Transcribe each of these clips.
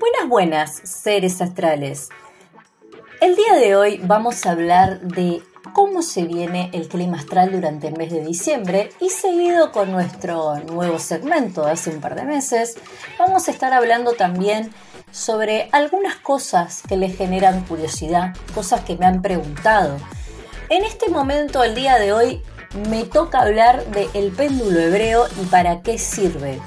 Buenas, buenas, seres astrales. El día de hoy vamos a hablar de cómo se viene el clima astral durante el mes de diciembre y seguido con nuestro nuevo segmento de hace un par de meses, vamos a estar hablando también sobre algunas cosas que les generan curiosidad, cosas que me han preguntado. En este momento, el día de hoy, me toca hablar del péndulo hebreo y para qué sirve.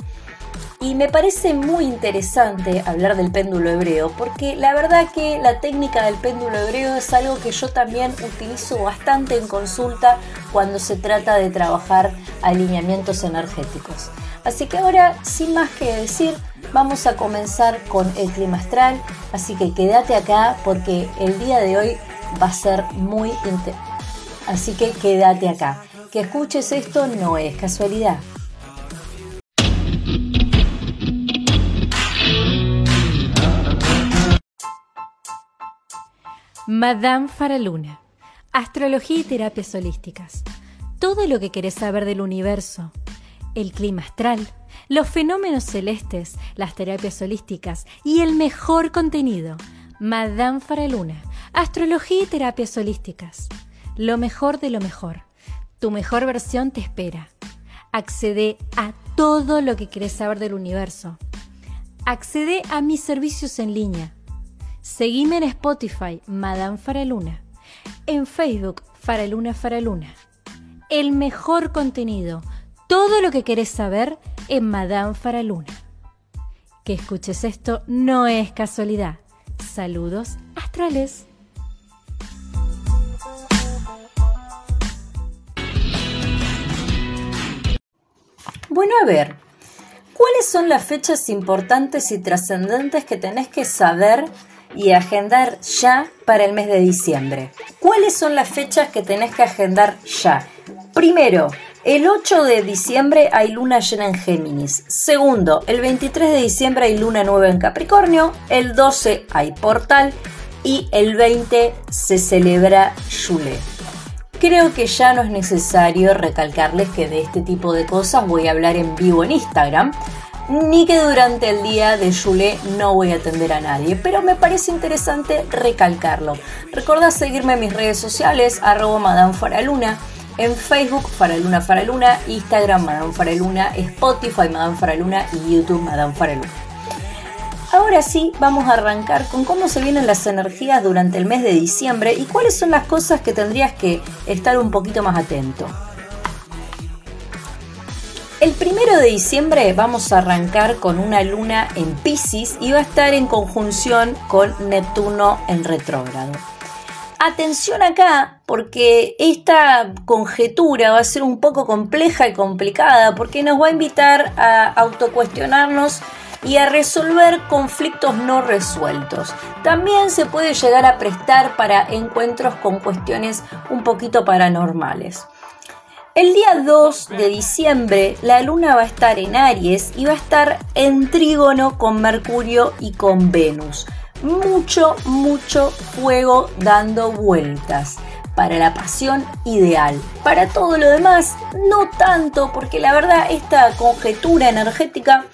Y me parece muy interesante hablar del péndulo hebreo porque la verdad que la técnica del péndulo hebreo es algo que yo también utilizo bastante en consulta cuando se trata de trabajar alineamientos energéticos. Así que ahora, sin más que decir, vamos a comenzar con el clima astral. Así que quédate acá porque el día de hoy va a ser muy interesante. Así que quédate acá. Que escuches esto no es casualidad. Madame Faraluna. Astrología y terapias holísticas. Todo lo que querés saber del universo. El clima astral, los fenómenos celestes, las terapias holísticas y el mejor contenido. Madame Faraluna. Astrología y terapias holísticas. Lo mejor de lo mejor. Tu mejor versión te espera. Accede a todo lo que querés saber del universo. Accede a mis servicios en línea Seguime en Spotify, Madame Faraluna. En Facebook, Faraluna Faraluna. El mejor contenido, todo lo que querés saber en Madame Faraluna. Que escuches esto no es casualidad. Saludos astrales. Bueno, a ver, ¿cuáles son las fechas importantes y trascendentes que tenés que saber y agendar ya para el mes de diciembre. ¿Cuáles son las fechas que tenés que agendar ya? Primero, el 8 de diciembre hay luna llena en Géminis. Segundo, el 23 de diciembre hay luna nueva en Capricornio. El 12 hay portal. Y el 20 se celebra Yule. Creo que ya no es necesario recalcarles que de este tipo de cosas voy a hablar en vivo en Instagram ni que durante el día de Yule no voy a atender a nadie, pero me parece interesante recalcarlo. Recuerda seguirme en mis redes sociales, arroba en Facebook Faraluna Faraluna, Instagram Madame Faraluna, Spotify Madame Faraluna y YouTube Madame Faraluna. Ahora sí, vamos a arrancar con cómo se vienen las energías durante el mes de diciembre y cuáles son las cosas que tendrías que estar un poquito más atento. El primero de diciembre vamos a arrancar con una luna en Pisces y va a estar en conjunción con Neptuno en retrógrado. Atención acá, porque esta conjetura va a ser un poco compleja y complicada, porque nos va a invitar a autocuestionarnos y a resolver conflictos no resueltos. También se puede llegar a prestar para encuentros con cuestiones un poquito paranormales. El día 2 de diciembre la luna va a estar en Aries y va a estar en trígono con Mercurio y con Venus. Mucho, mucho fuego dando vueltas. Para la pasión ideal. Para todo lo demás, no tanto, porque la verdad esta conjetura energética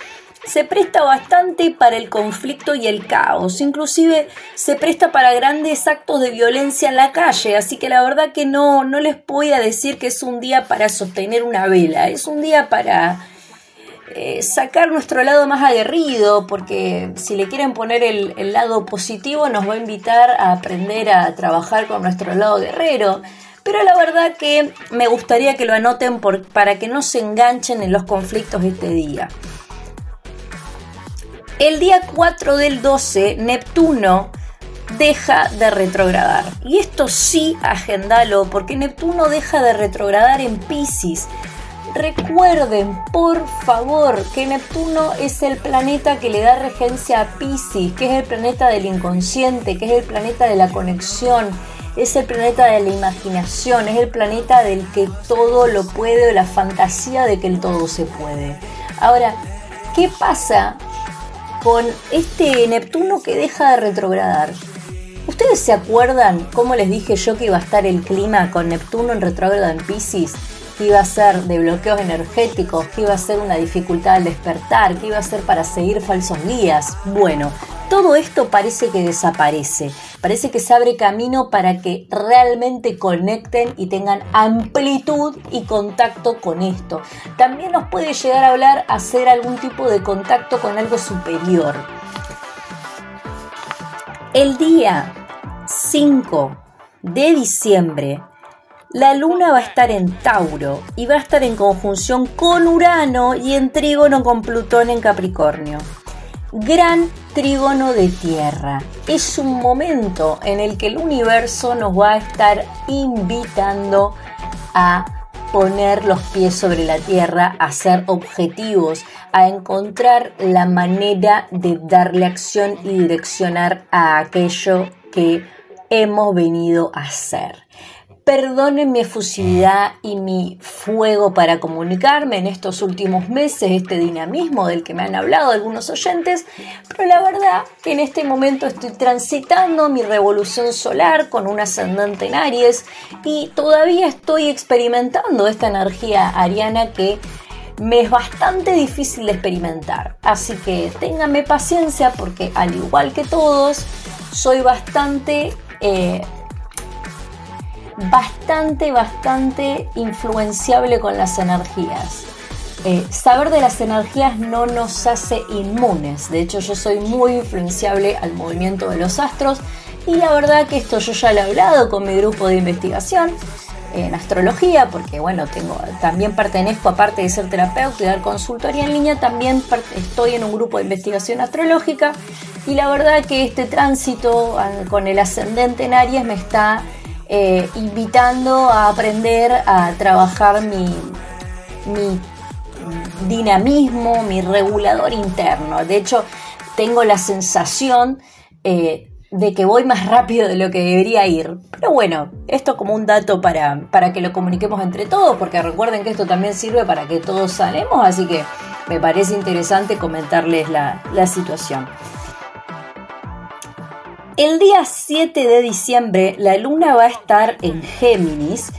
se presta bastante para el conflicto y el caos, inclusive se presta para grandes actos de violencia en la calle, así que la verdad que no, no les voy a decir que es un día para sostener una vela, es un día para eh, sacar nuestro lado más aguerrido, porque si le quieren poner el, lado positivo nos va a invitar a aprender a trabajar con nuestro lado guerrero. Pero la verdad que me gustaría que lo anoten para que no se enganchen en los conflictos este día. El día 4 del 12, Neptuno deja de retrogradar. Y esto sí, agendalo, porque Neptuno deja de retrogradar en Pisces. Recuerden, por favor, que Neptuno es el planeta que le da regencia a Pisces, que es el planeta del inconsciente, que es el planeta de la conexión, es el planeta de la imaginación, es el planeta del que todo lo puede, la fantasía de que el todo se puede. Ahora, ¿qué pasa con este Neptuno que deja de retrogradar. ¿Ustedes se acuerdan cómo les dije yo que iba a estar el clima con Neptuno en retrógrado en Pisces? Que iba a ser de bloqueos energéticos, que iba a ser una dificultad al despertar, que iba a ser para seguir falsos guías. Bueno, todo esto parece que desaparece, parece que se abre camino para que realmente conecten y tengan amplitud y contacto con esto. También nos puede llegar a hablar hacer algún tipo de contacto con algo superior. El día 5 de diciembre la luna va a estar en Tauro y va a estar en conjunción con Urano y en trígono con Plutón en Capricornio. Gran trígono de tierra. Es un momento en el que el universo nos va a estar invitando a poner los pies sobre la tierra, a ser objetivos, a encontrar la manera de darle acción y direccionar a aquello que hemos venido a hacer. Perdonen mi efusividad y mi fuego para comunicarme en estos últimos meses, este dinamismo del que me han hablado algunos oyentes, pero la verdad que en este momento estoy transitando mi revolución solar con un ascendente en Aries y todavía estoy experimentando esta energía ariana que me es bastante difícil de experimentar. Así que ténganme paciencia porque al igual que todos, soy bastante... Eh, bastante, bastante influenciable con las energías. Eh, saber de las energías no nos hace inmunes. De hecho, yo soy muy influenciable al movimiento de los astros y la verdad que esto yo ya lo he hablado con mi grupo de investigación en astrología, porque bueno, tengo, también pertenezco, aparte de ser terapeuta y dar consultoría en línea, también estoy en un grupo de investigación astrológica y la verdad que este tránsito ah, con el ascendente en Aries me está eh, invitando a aprender a trabajar mi, dinamismo, mi regulador interno. De hecho, tengo la sensación eh, de que voy más rápido de lo que debería ir. Pero bueno, esto como un dato para, para que lo comuniquemos entre todos, porque recuerden que esto también sirve para que todos salemos, así que me parece interesante comentarles la, la situación. El día 7 de diciembre la luna va a estar en Géminis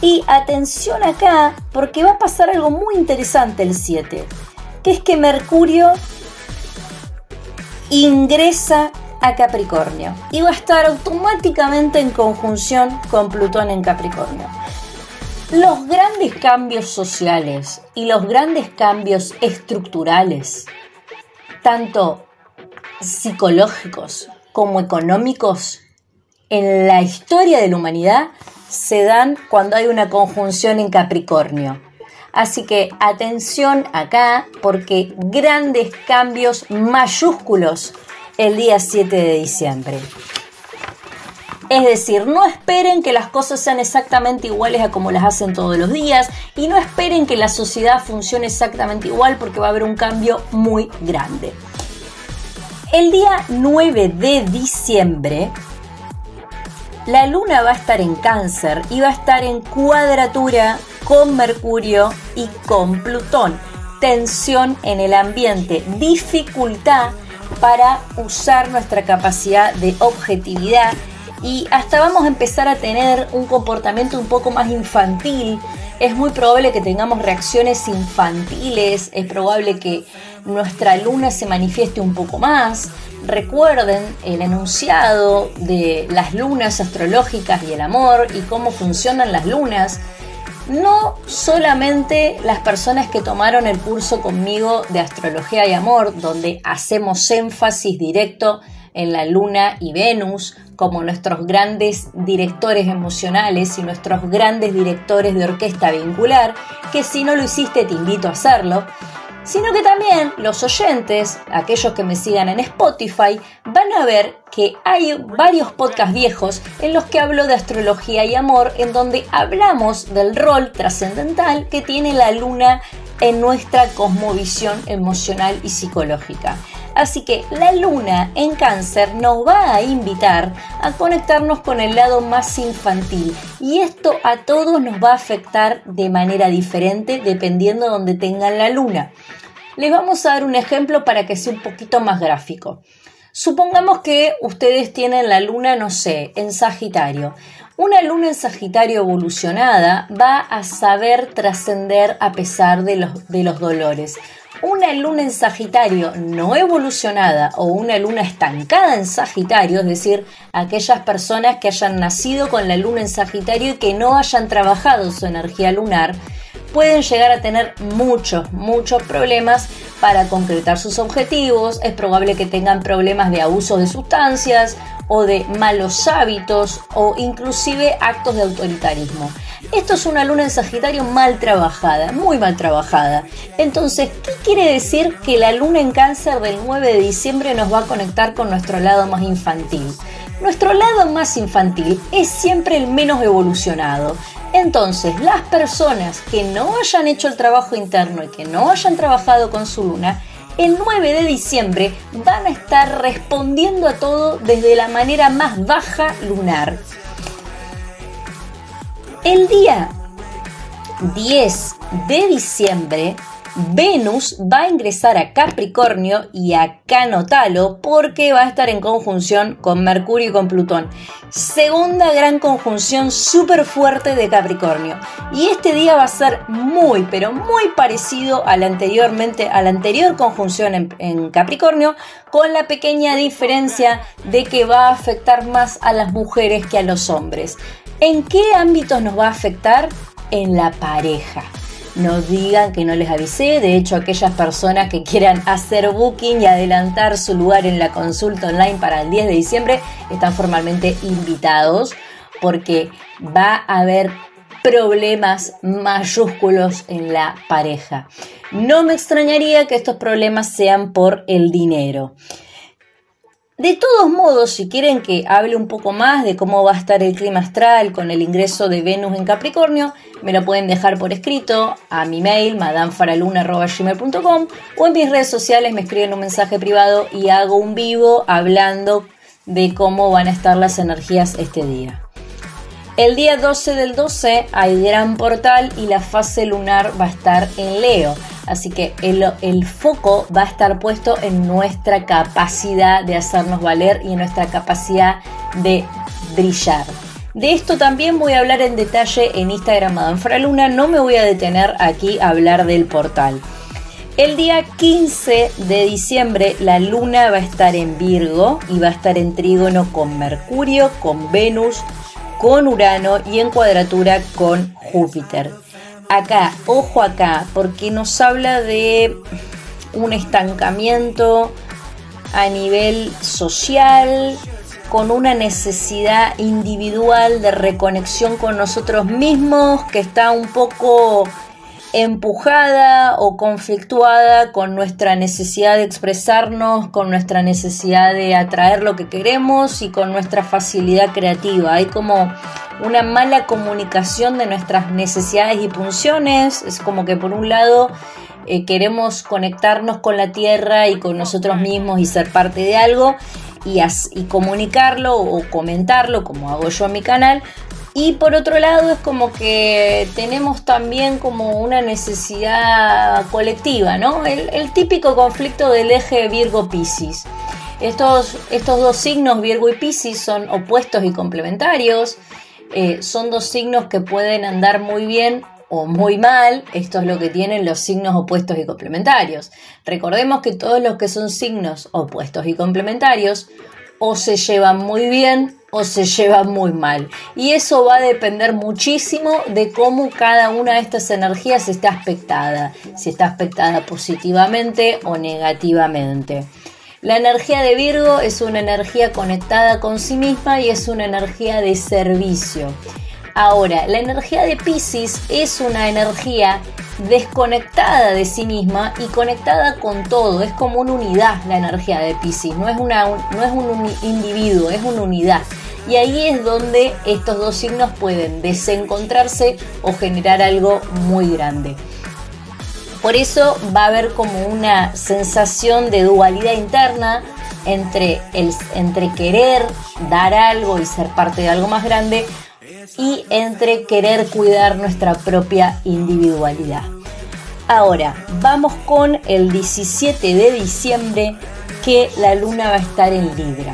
y atención acá porque va a pasar algo muy interesante el 7, que es que Mercurio ingresa a Capricornio y va a estar automáticamente en conjunción con Plutón en Capricornio. Los grandes cambios sociales y los grandes cambios estructurales, tanto psicológicos como económicos en la historia de la humanidad se dan cuando hay una conjunción en Capricornio. Así que atención acá porque grandes cambios mayúsculos el día 7 de diciembre. Es decir, no esperen que las cosas sean exactamente iguales a como las hacen todos los días y no esperen que la sociedad funcione exactamente igual porque va a haber un cambio muy grande. El día 9 de diciembre, la luna va a estar en cáncer y va a estar en cuadratura con Mercurio y con Plutón. Tensión en el ambiente, dificultad para usar nuestra capacidad de objetividad y hasta vamos a empezar a tener un comportamiento un poco más infantil. Es muy probable que tengamos reacciones infantiles, es probable que nuestra luna se manifieste un poco más. Recuerden el enunciado de las lunas astrológicas y el amor y cómo funcionan las lunas. No solamente las personas que tomaron el curso conmigo de astrología y amor, donde hacemos énfasis directo en la luna y Venus como nuestros grandes directores emocionales y nuestros grandes directores de orquesta vincular, que si no lo hiciste te invito a hacerlo sino que también los oyentes, aquellos que me sigan en Spotify, van a ver que hay varios podcasts viejos en los que hablo de astrología y amor, en donde hablamos del rol trascendental que tiene la luna en nuestra cosmovisión emocional y psicológica. Así que la luna en cáncer nos va a invitar a conectarnos con el lado más infantil y esto a todos nos va a afectar de manera diferente dependiendo de donde tengan la luna. Les vamos a dar un ejemplo para que sea un poquito más gráfico. Supongamos que ustedes tienen la luna, no sé, en Sagitario. Una luna en Sagitario evolucionada va a saber trascender a pesar de los, de los dolores. Una luna en Sagitario no evolucionada o una luna estancada en Sagitario, es decir, aquellas personas que hayan nacido con la luna en Sagitario y que no hayan trabajado su energía lunar, pueden llegar a tener muchos, muchos problemas para concretar sus objetivos. Es probable que tengan problemas de abuso de sustancias o de malos hábitos o inclusive actos de autoritarismo. Esto es una luna en Sagitario mal trabajada, muy mal trabajada. Entonces, ¿qué quiere decir que la luna en cáncer del 9 de diciembre nos va a conectar con nuestro lado más infantil? Nuestro lado más infantil es siempre el menos evolucionado. Entonces, las personas que no hayan hecho el trabajo interno y que no hayan trabajado con su luna, el 9 de diciembre van a estar respondiendo a todo desde la manera más baja lunar. El día 10 de diciembre Venus va a ingresar a Capricornio y a Canotalo porque va a estar en conjunción con Mercurio y con Plutón. Segunda gran conjunción súper fuerte de Capricornio. Y este día va a ser muy, pero muy parecido a la, anteriormente, a la anterior conjunción en Capricornio, con la pequeña diferencia de que va a afectar más a las mujeres que a los hombres. ¿En qué ámbitos nos va a afectar? En la pareja no digan que no les avisé. De hecho, aquellas personas que quieran hacer booking y adelantar su lugar en la consulta online para el 10 de diciembre están formalmente invitados porque va a haber problemas mayúsculos en la pareja. No me extrañaría que estos problemas sean por el dinero. De todos modos, si quieren que hable un poco más de cómo va a estar el clima astral con el ingreso de Venus en Capricornio, me lo pueden dejar por escrito a mi mail madamefaraluna.gmail.com o en mis redes sociales me escriben un mensaje privado y hago un vivo hablando de cómo van a estar las energías este día. El día 12 del 12 hay gran portal y la fase lunar va a estar en Leo. Así que el, foco va a estar puesto en nuestra capacidad de hacernos valer y en nuestra capacidad de brillar. De esto también voy a hablar en detalle en Instagram Madame Luna. No me voy a detener aquí a hablar del portal. El día 15 de diciembre la luna va a estar en Virgo y va a estar en trígono con Mercurio, con Venus, con Urano y en cuadratura con Júpiter. Acá, ojo acá, porque nos habla de un estancamiento a nivel social, con una necesidad individual de reconexión con nosotros mismos que está un poco empujada o conflictuada con nuestra necesidad de expresarnos, con nuestra necesidad de atraer lo que queremos y con nuestra facilidad creativa. Hay como una mala comunicación de nuestras necesidades y funciones. Es como que por un lado eh, queremos conectarnos con la tierra y con nosotros mismos y ser parte de algo y, y comunicarlo o comentarlo como hago yo en mi canal y por otro lado es como que tenemos también como una necesidad colectiva, ¿no? El, típico conflicto del eje Virgo-Piscis. Estos, estos dos signos, Virgo y Piscis, son opuestos y complementarios. Eh, son dos signos que pueden andar muy bien o muy mal. Esto es lo que tienen los signos opuestos y complementarios. Recordemos que todos los que son signos opuestos y complementarios o se llevan muy bien o se lleva muy mal. Y eso va a depender muchísimo de cómo cada una de estas energías está aspectada, si está aspectada positivamente o negativamente. La energía de Virgo es una energía conectada con sí misma y es una energía de servicio. Ahora, la energía de Pisces es una energía desconectada de sí misma y conectada con todo. Es como una unidad la energía de Pisces. No es, no es un individuo, es una unidad. Y ahí es donde estos dos signos pueden desencontrarse o generar algo muy grande. Por eso va a haber como una sensación de dualidad interna entre, el, entre querer dar algo y ser parte de algo más grande y entre querer cuidar nuestra propia individualidad. Ahora, vamos con el 17 de diciembre que la luna va a estar en Libra.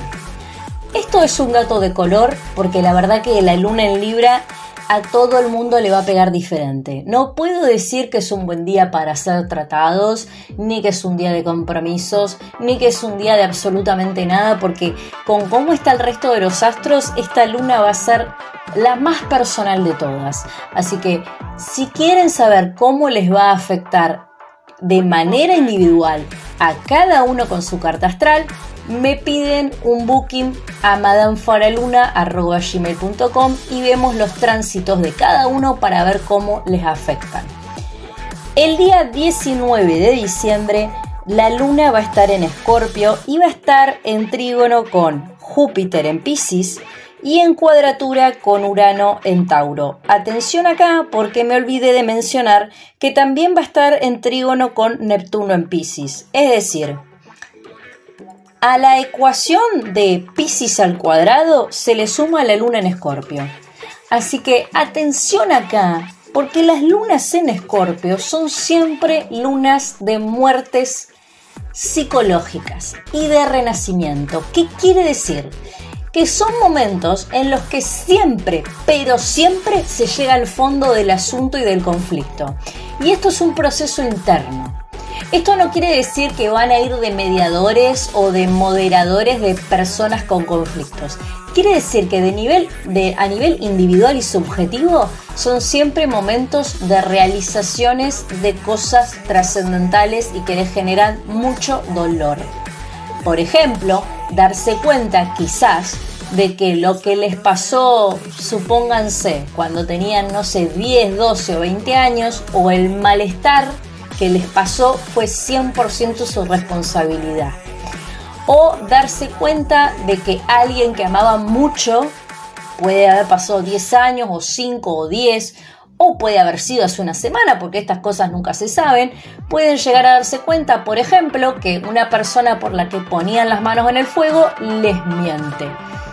Esto es un dato de color porque la verdad que la luna en Libra a todo el mundo le va a pegar diferente. No puedo decir que es un buen día para ser tratados, ni que es un día de compromisos, ni que es un día de absolutamente nada, porque con cómo está el resto de los astros, esta luna va a ser la más personal de todas. Así que si quieren saber cómo les va a afectar de manera individual a cada uno con su carta astral, me piden un booking a madamefaraluna.gmail.com y vemos los tránsitos de cada uno para ver cómo les afectan. El día 19 de diciembre la luna va a estar en Escorpio y va a estar en trígono con Júpiter en Pisces y en cuadratura con Urano en Tauro. Atención acá porque me olvidé de mencionar que también va a estar en trígono con Neptuno en Pisces. Es decir, a la ecuación de Pisces al cuadrado se le suma la luna en Escorpio. Así que atención acá, porque las lunas en Escorpio son siempre lunas de muertes psicológicas y de renacimiento. ¿Qué quiere decir? Que son momentos en los que siempre, pero siempre se llega al fondo del asunto y del conflicto. Y esto es un proceso interno. Esto no quiere decir que van a ir de mediadores o de moderadores de personas con conflictos. Quiere decir que de nivel, de, a nivel individual y subjetivo son siempre momentos de realizaciones de cosas trascendentales y que les generan mucho dolor. Por ejemplo, darse cuenta quizás de que lo que les pasó, supónganse, cuando tenían, no sé, 10, 12 o 20 años, o el malestar que les pasó fue 100% su responsabilidad. O darse cuenta de que alguien que amaba mucho puede haber pasado 10 años o 5 o 10 o puede haber sido hace una semana, porque estas cosas nunca se saben, pueden llegar a darse cuenta, por ejemplo, que una persona por la que ponían las manos en el fuego les miente.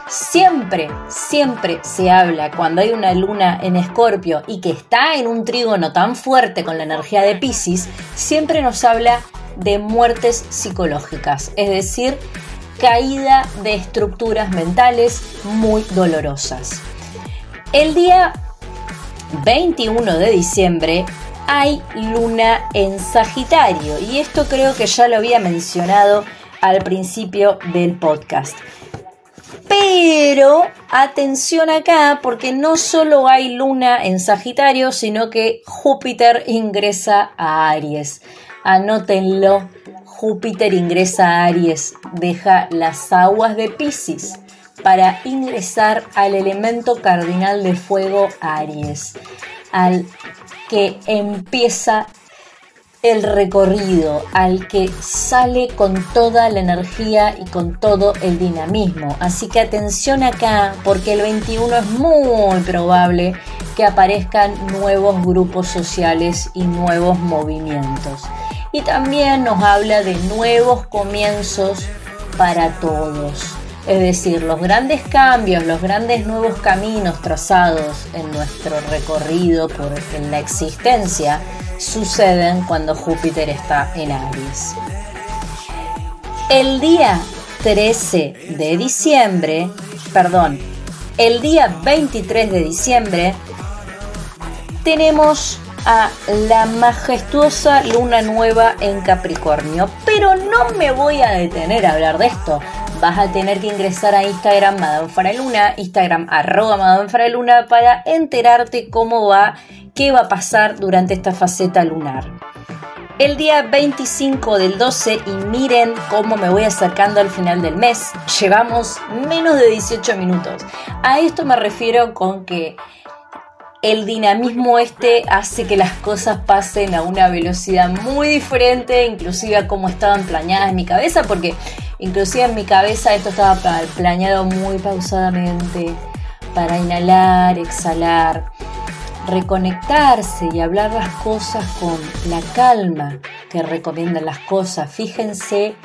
Siempre, siempre se habla cuando hay una luna en escorpio y que está en un trígono tan fuerte con la energía de Pisces, siempre nos habla de muertes psicológicas, es decir, caída de estructuras mentales muy dolorosas. El día 21 de diciembre hay luna en Sagitario y esto creo que ya lo había mencionado al principio del podcast. Pero atención acá, porque no solo hay luna en Sagitario, sino que Júpiter ingresa a Aries. Anótenlo, Júpiter ingresa a Aries, deja las aguas de Pisces para ingresar al elemento cardinal de fuego Aries, al que empieza el recorrido al que sale con toda la energía y con todo el dinamismo. Así que atención acá porque el 21 es muy probable que aparezcan nuevos grupos sociales y nuevos movimientos. Y también nos habla de nuevos comienzos para todos. Es decir, los grandes cambios, los grandes nuevos caminos trazados en nuestro recorrido por la existencia suceden cuando Júpiter está en Aries. El día 13 de diciembre, perdón, el día 23 de diciembre tenemos a la majestuosa luna nueva en Capricornio. Pero no me voy a detener a hablar de esto. Vas a tener que ingresar a Instagram Madame Faraluna, Instagram arroba Madame para enterarte cómo va qué va a pasar durante esta faceta lunar. El día 25 del 12 y miren cómo me voy acercando al final del mes. Llevamos menos de 18 minutos. A esto me refiero con que el dinamismo este hace que las cosas pasen a una velocidad muy diferente, inclusive a cómo estaban planeadas en mi cabeza, porque inclusive en mi cabeza esto estaba planeado muy pausadamente para inhalar, exhalar reconectarse y hablar las cosas con la calma que recomiendan las cosas. Fíjense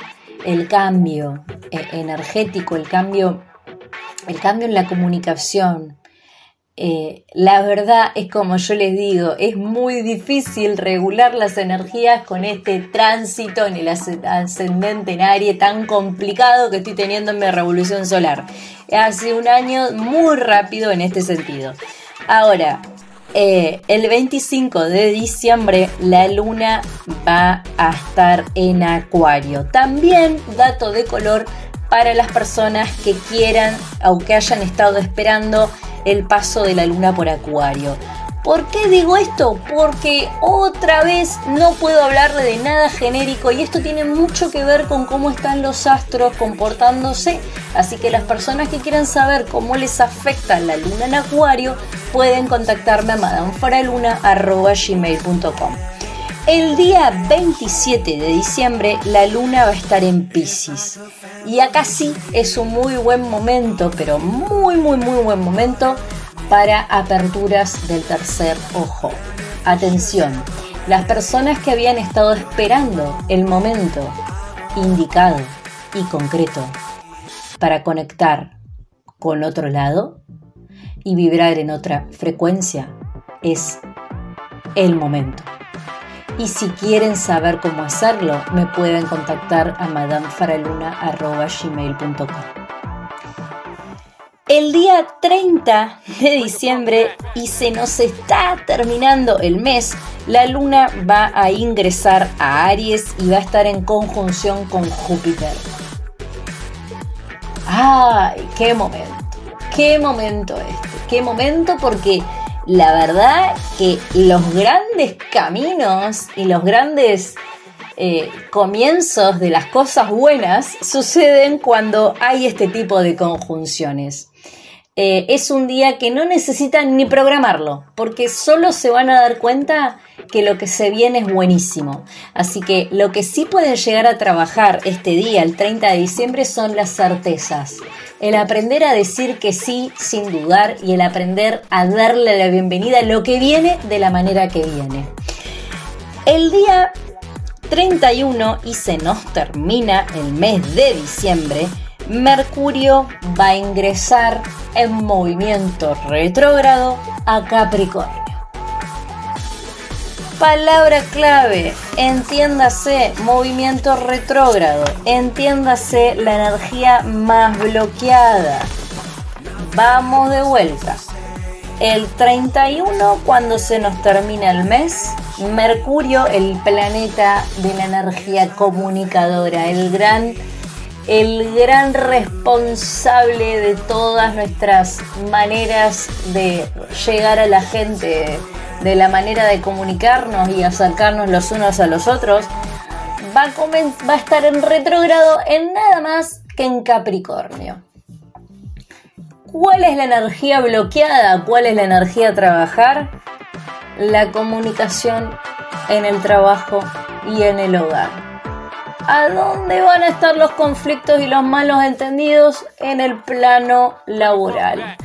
el cambio eh, energético, el cambio, el cambio en la comunicación, eh, la verdad es como yo les digo, es muy difícil regular las energías con este tránsito en el ascendente en Aries tan complicado que estoy teniendo en mi revolución solar. Hace un año muy rápido en este sentido. Ahora, eh, el 25 de diciembre la luna va a estar en Acuario. También, dato de color, para las personas que quieran o que hayan estado esperando el paso de la luna por Acuario. ¿Por qué digo esto? Porque otra vez no puedo hablarle de nada genérico y esto tiene mucho que ver con cómo están los astros comportándose. Así que las personas que quieran saber cómo les afecta la luna en Acuario pueden contactarme a madamefaraluna.gmail.com. El día 27 de diciembre la luna va a estar en Pisces. Y acá sí es un muy buen momento, pero muy, muy, muy buen momento para aperturas del tercer ojo. Atención, las personas que habían estado esperando el momento indicado y concreto para conectar con otro lado y vibrar en otra frecuencia es el momento. Y si quieren saber cómo hacerlo, me pueden contactar a madamefaraluna.gmail.com. El día 30 de diciembre, y se nos está terminando el mes, la luna va a ingresar a Aries y va a estar en conjunción con Júpiter. ¡Ay! ¡Qué momento! ¡Qué momento este! ¡Qué momento! Porque la verdad que los grandes caminos y los grandes eh, comienzos de las cosas buenas suceden cuando hay este tipo de conjunciones. Eh, es un día que no necesitan ni programarlo, porque solo se van a dar cuenta que lo que se viene es buenísimo. Así que lo que sí pueden llegar a trabajar este día, el 30 de diciembre, son las certezas. El aprender a decir que sí sin dudar y el aprender a darle la bienvenida a lo que viene de la manera que viene. El día 31 y se nos termina el mes de diciembre, Mercurio va a ingresar en movimiento retrógrado a Capricornio. Palabra clave, entiéndase movimiento retrógrado, entiéndase la energía más bloqueada. Vamos de vuelta. El 31, cuando se nos termina el mes, Mercurio, el planeta de la energía comunicadora, el gran el gran responsable de todas nuestras maneras de llegar a la gente, de la manera de comunicarnos y acercarnos los unos a los otros, va a, estar en retrógrado en nada más que en Capricornio. ¿Cuál es la energía bloqueada? ¿Cuál es la energía a trabajar? La comunicación en el trabajo y en el hogar. ¿A dónde van a estar los conflictos y los malos entendidos? En el plano laboral.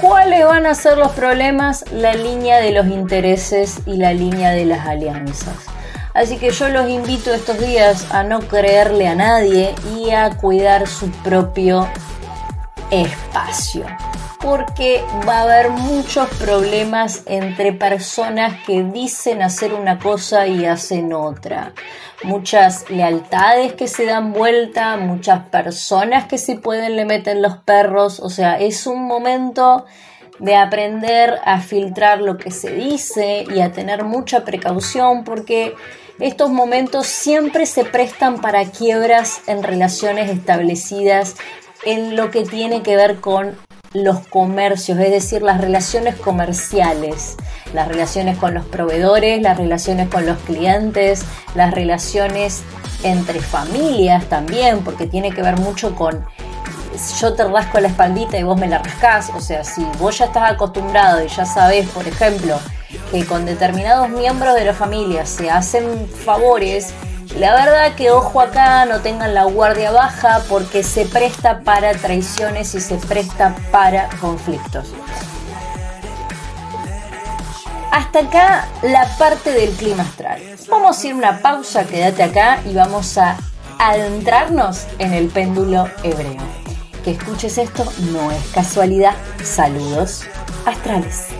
¿Cuáles van a ser los problemas? La línea de los intereses y la línea de las alianzas. Así que yo los invito estos días a no creerle a nadie y a cuidar su propio espacio. Porque va a haber muchos problemas entre personas que dicen hacer una cosa y hacen otra. Muchas lealtades que se dan vuelta, muchas personas que si pueden le meten los perros, o sea, es un momento de aprender a filtrar lo que se dice y a tener mucha precaución porque estos momentos siempre se prestan para quiebras en relaciones establecidas en lo que tiene que ver con los comercios, es decir, las relaciones comerciales, las relaciones con los proveedores, las relaciones con los clientes, las relaciones entre familias también, porque tiene que ver mucho con yo te rasco la espaldita y vos me la rascás, o sea, si vos ya estás acostumbrado y ya sabes, por ejemplo, que con determinados miembros de la familia se hacen favores, la verdad que ojo acá, no tengan la guardia baja porque se presta para traiciones y se presta para conflictos. Hasta acá la parte del clima astral. Vamos a ir una pausa, quédate acá y vamos a adentrarnos en el péndulo hebreo. Que escuches esto no es casualidad. Saludos. astrales.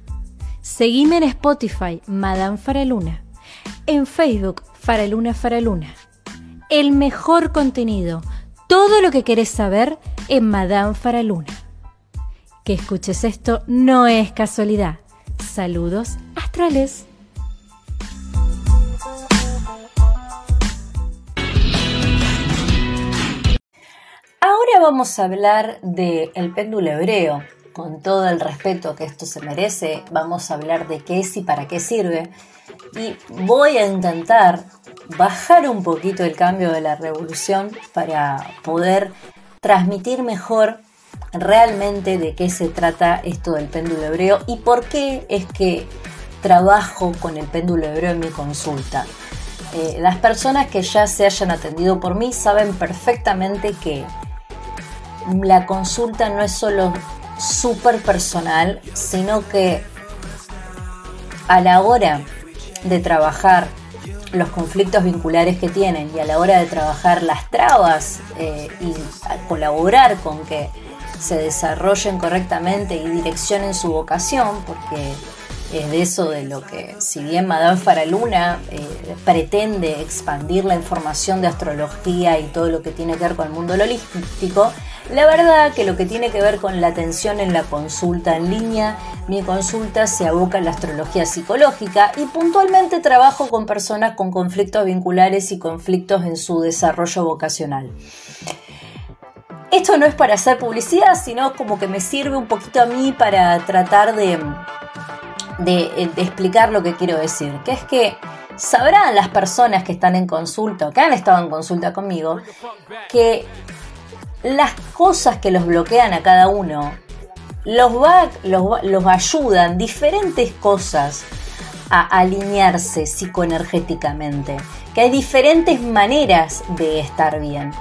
Seguime en Spotify, Madame Faraluna. En Facebook, Faraluna Faraluna. El mejor contenido, todo lo que querés saber en Madame Faraluna. Que escuches esto no es casualidad. Saludos astrales. Ahora vamos a hablar del el péndulo hebreo. Con todo el respeto que esto se merece, vamos a hablar de qué es y para qué sirve. Y voy a intentar bajar un poquito el cambio de la revolución para poder transmitir mejor realmente de qué se trata esto del péndulo hebreo y por qué es que trabajo con el péndulo hebreo en mi consulta. Eh, las personas que ya se hayan atendido por mí saben perfectamente que la consulta no es solo súper personal, sino que a la hora de trabajar los conflictos vinculares que tienen y a la hora de trabajar las trabas eh, y colaborar con que se desarrollen correctamente y direccionen su vocación, porque es de eso de lo que, si bien Madame Faraluna eh, pretende expandir la información de astrología y todo lo que tiene que ver con el mundo holístico, la verdad que lo que tiene que ver con la atención en la consulta en línea, mi consulta se aboca a la astrología psicológica y puntualmente trabajo con personas con conflictos vinculares y conflictos en su desarrollo vocacional. Esto no es para hacer publicidad, sino como que me sirve un poquito a mí para tratar de, de, explicar lo que quiero decir, que es que sabrán las personas que están en consulta que han estado en consulta conmigo que las cosas que los bloquean a cada uno los, va, los, ayudan diferentes cosas a alinearse psicoenergéticamente, que hay diferentes maneras de estar bien.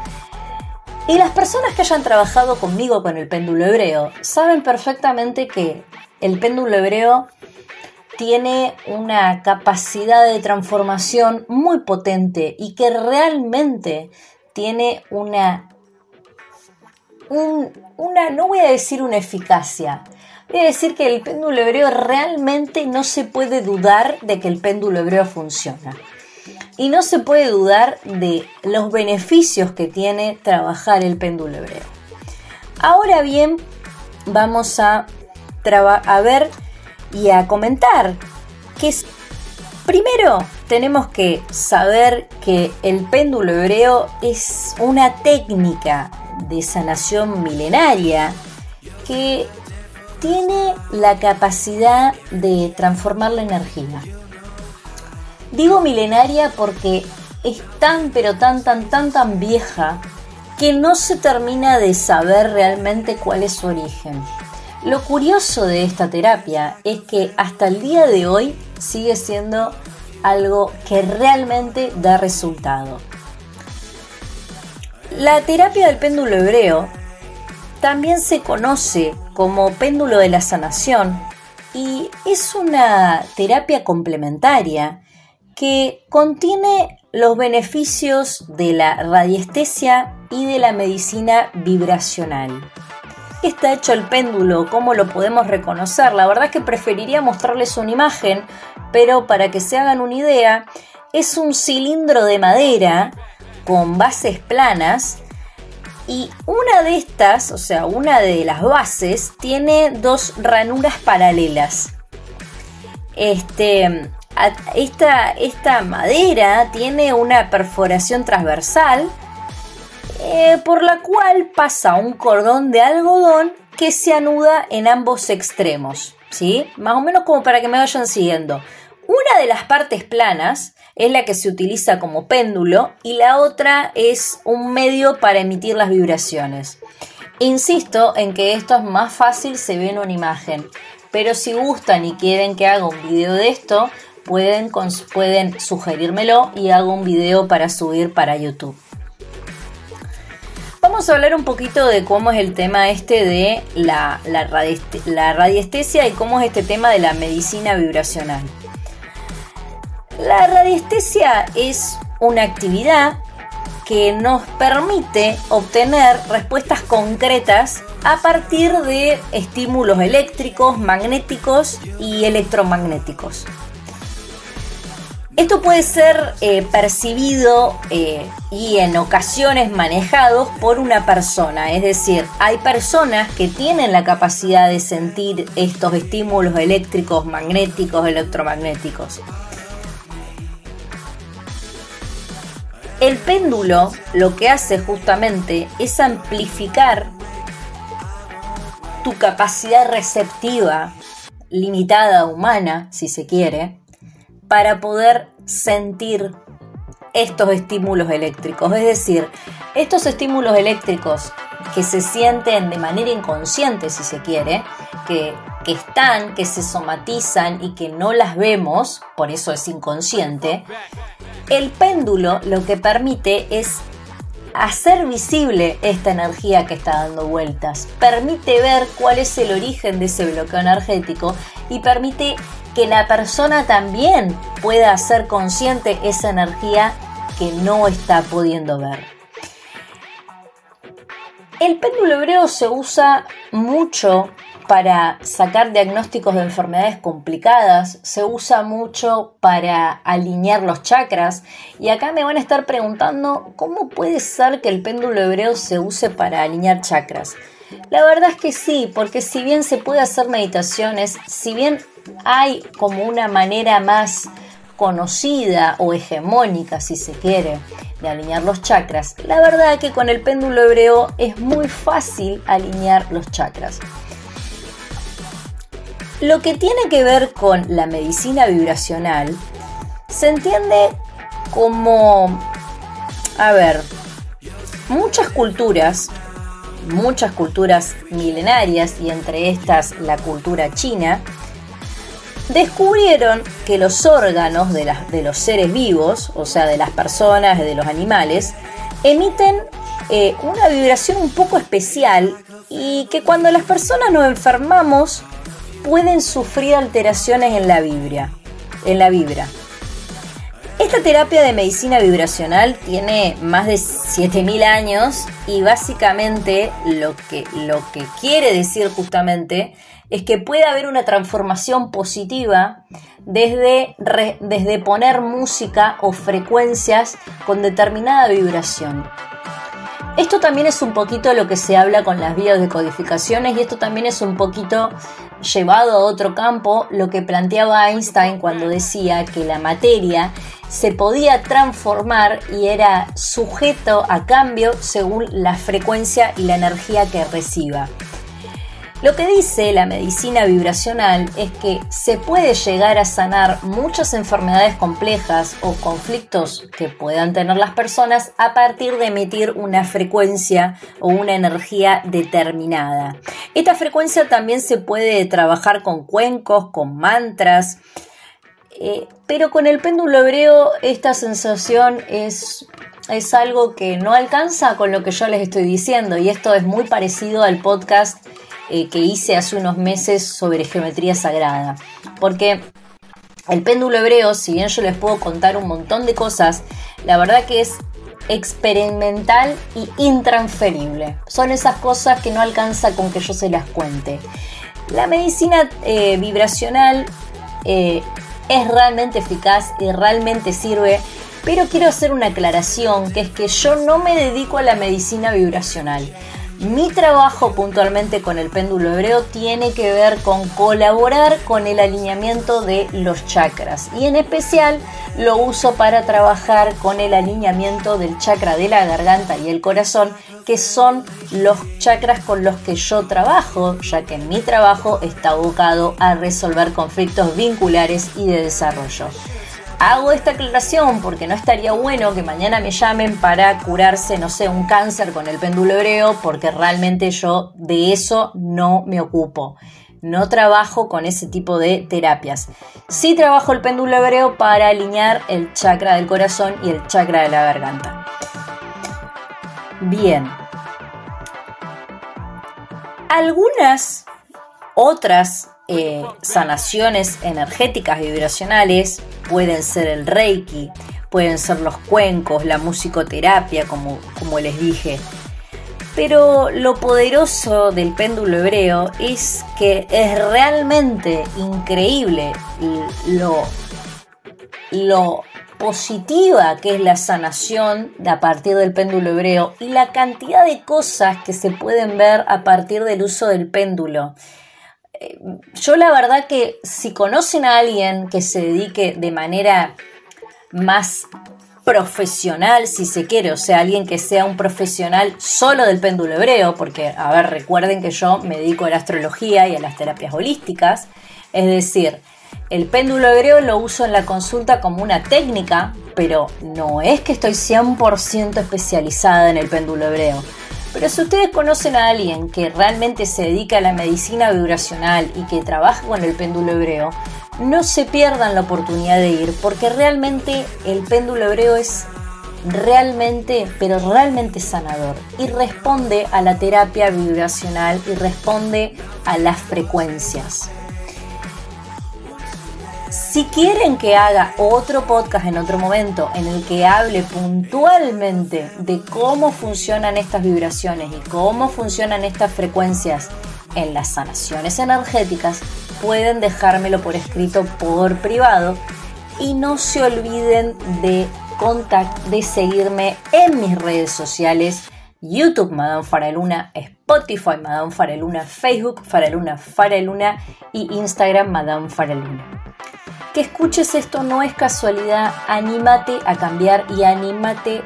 Y las personas que hayan trabajado conmigo con el péndulo hebreo saben perfectamente que el péndulo hebreo tiene una capacidad de transformación muy potente y que realmente tiene una una, no voy a decir una eficacia, voy a decir que el péndulo hebreo realmente no se puede dudar de que el péndulo hebreo funciona. Y no se puede dudar de los beneficios que tiene trabajar el péndulo hebreo. Ahora bien, vamos a, a ver y a comentar que Primero, tenemos que saber que el péndulo hebreo es una técnica de sanación milenaria que tiene la capacidad de transformar la energía. Digo milenaria porque es tan pero tan tan tan tan vieja que no se termina de saber realmente cuál es su origen. Lo curioso de esta terapia es que hasta el día de hoy sigue siendo algo que realmente da resultado. La terapia del péndulo hebreo también se conoce como péndulo de la sanación y es una terapia complementaria que contiene los beneficios de la radiestesia y de la medicina vibracional. ¿Qué está hecho el péndulo? ¿Cómo lo podemos reconocer? La verdad es que preferiría mostrarles una imagen, pero para que se hagan una idea, es un cilindro de madera con bases planas y una de estas, o sea, una de las bases, tiene dos ranuras paralelas. Este, esta, esta madera tiene una perforación transversal eh, por la cual pasa un cordón de algodón que se anuda en ambos extremos. ¿sí? Más o menos como para que me vayan siguiendo. Una de las partes planas es la que se utiliza como péndulo y la otra es un medio para emitir las vibraciones. Insisto en que esto es más fácil se ve en una imagen, pero si gustan y quieren que haga un video de esto, pueden, pueden sugerírmelo y hago un video para subir para YouTube. Vamos a hablar un poquito de cómo es el tema este de la, la, la radiestesia y cómo es este tema de la medicina vibracional. La radiestesia es una actividad que nos permite obtener respuestas concretas a partir de estímulos eléctricos, magnéticos y electromagnéticos. Esto puede ser eh, percibido eh, y en ocasiones manejados por una persona, es decir, hay personas que tienen la capacidad de sentir estos estímulos eléctricos, magnéticos, electromagnéticos. El péndulo lo que hace justamente es amplificar tu capacidad receptiva limitada humana, si se quiere, para poder sentir estos estímulos eléctricos. Es decir, estos estímulos eléctricos que se sienten de manera inconsciente, si se quiere, que, que, están, que se somatizan y que no las vemos, por eso es inconsciente, el péndulo lo que permite es hacer visible esta energía que está dando vueltas, permite ver cuál es el origen de ese bloqueo energético y permite que la persona también pueda hacer consciente esa energía que no está pudiendo ver. El péndulo hebreo se usa mucho para sacar diagnósticos de enfermedades complicadas, se usa mucho para alinear los chakras y acá me van a estar preguntando cómo puede ser que el péndulo hebreo se use para alinear chakras. La verdad es que sí, porque si bien se puede hacer meditaciones, si bien hay como una manera más conocida o hegemónica, si se quiere, de alinear los chakras, la verdad es que con el péndulo hebreo es muy fácil alinear los chakras. Lo que tiene que ver con la medicina vibracional se entiende como, a ver, muchas culturas, muchas culturas milenarias y entre estas la cultura china, descubrieron que los órganos de, los seres vivos, o sea, de las personas, de los animales, emiten eh, una vibración un poco especial y que cuando las personas nos enfermamos pueden sufrir alteraciones en la vibra. En la vibra. Esta terapia de medicina vibracional tiene más de 7000 años y básicamente lo que, lo que quiere decir justamente es que puede haber una transformación positiva desde, desde poner música o frecuencias con determinada vibración. Esto también es un poquito lo que se habla con las vías de codificaciones y esto también es un poquito llevado a otro campo lo que planteaba Einstein cuando decía que la materia se podía transformar y era sujeto a cambio según la frecuencia y la energía que reciba. Lo que dice la medicina vibracional es que se puede llegar a sanar muchas enfermedades complejas o conflictos que puedan tener las personas a partir de emitir una frecuencia o una energía determinada. Esta frecuencia también se puede trabajar con cuencos, con mantras, eh, pero con el péndulo hebreo esta sensación es es algo que no alcanza con lo que yo les estoy diciendo y esto es muy parecido al podcast eh, que hice hace unos meses sobre geometría sagrada. Porque el péndulo hebreo, si bien yo les puedo contar un montón de cosas, la verdad que es experimental y intransferible. Son esas cosas que no alcanza con que yo se las cuente. La medicina eh, vibracional eh, es realmente eficaz y realmente sirve, pero quiero hacer una aclaración, que es que yo no me dedico a la medicina vibracional. Mi trabajo puntualmente con el péndulo hebreo tiene que ver con colaborar con el alineamiento de los chakras y en especial lo uso para trabajar con el alineamiento del chakra de la garganta y el corazón que son los chakras con los que yo trabajo ya que mi trabajo está abocado a resolver conflictos vinculares y de desarrollo. Hago esta aclaración porque no estaría bueno que mañana me llamen para curarse, no sé, un cáncer con el péndulo hebreo, porque realmente yo de eso no me ocupo. No trabajo con ese tipo de terapias. Sí trabajo el péndulo hebreo para alinear el chakra del corazón y el chakra de la garganta. Bien. Algunas otras eh, sanaciones energéticas vibracionales pueden ser el reiki, pueden ser los cuencos, la musicoterapia, como, como les dije. Pero lo poderoso del péndulo hebreo es que es realmente increíble lo, lo positiva que es la sanación a partir del péndulo hebreo y la cantidad de cosas que se pueden ver a partir del uso del péndulo. Yo la verdad que si conocen a alguien que se dedique de manera más profesional, si se quiere, o sea, alguien que sea un profesional solo del péndulo hebreo, porque, a ver, recuerden que yo me dedico a la astrología y a las terapias holísticas, es decir, el péndulo hebreo lo uso en la consulta como una técnica, pero no es que estoy 100% especializada en el péndulo hebreo. Pero si ustedes conocen a alguien que realmente se dedica a la medicina vibracional y que trabaja con el péndulo hebreo, no se pierdan la oportunidad de ir porque realmente el péndulo hebreo es realmente, pero realmente sanador y responde a la terapia vibracional y responde a las frecuencias. Si quieren que haga otro podcast en otro momento en el que hable puntualmente de cómo funcionan estas vibraciones y cómo funcionan estas frecuencias en las sanaciones energéticas, pueden dejármelo por escrito por privado y no se olviden de de seguirme en mis redes sociales YouTube Madame Faraluna, Spotify Madame Faraluna, Facebook Faraluna Faraluna y Instagram Madame Faraluna que escuches esto no es casualidad, anímate a cambiar y anímate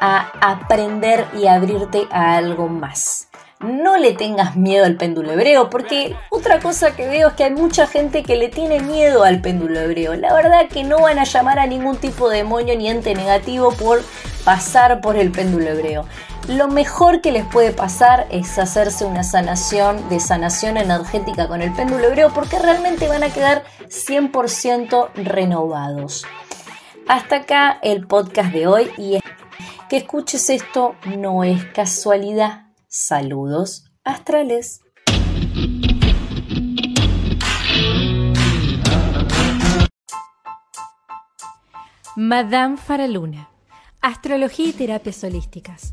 a aprender y abrirte a algo más. No le tengas miedo al péndulo hebreo, porque otra cosa que veo es que hay mucha gente que le tiene miedo al péndulo hebreo. La verdad que no van a llamar a ningún tipo de demonio ni ente negativo por pasar por el péndulo hebreo lo mejor que les puede pasar es hacerse una sanación de sanación energética con el péndulo hebreo porque realmente van a quedar 100% renovados. Hasta acá el podcast de hoy y que escuches esto no es casualidad. Saludos astrales. Madame Faraluna, Astrología y Terapias Holísticas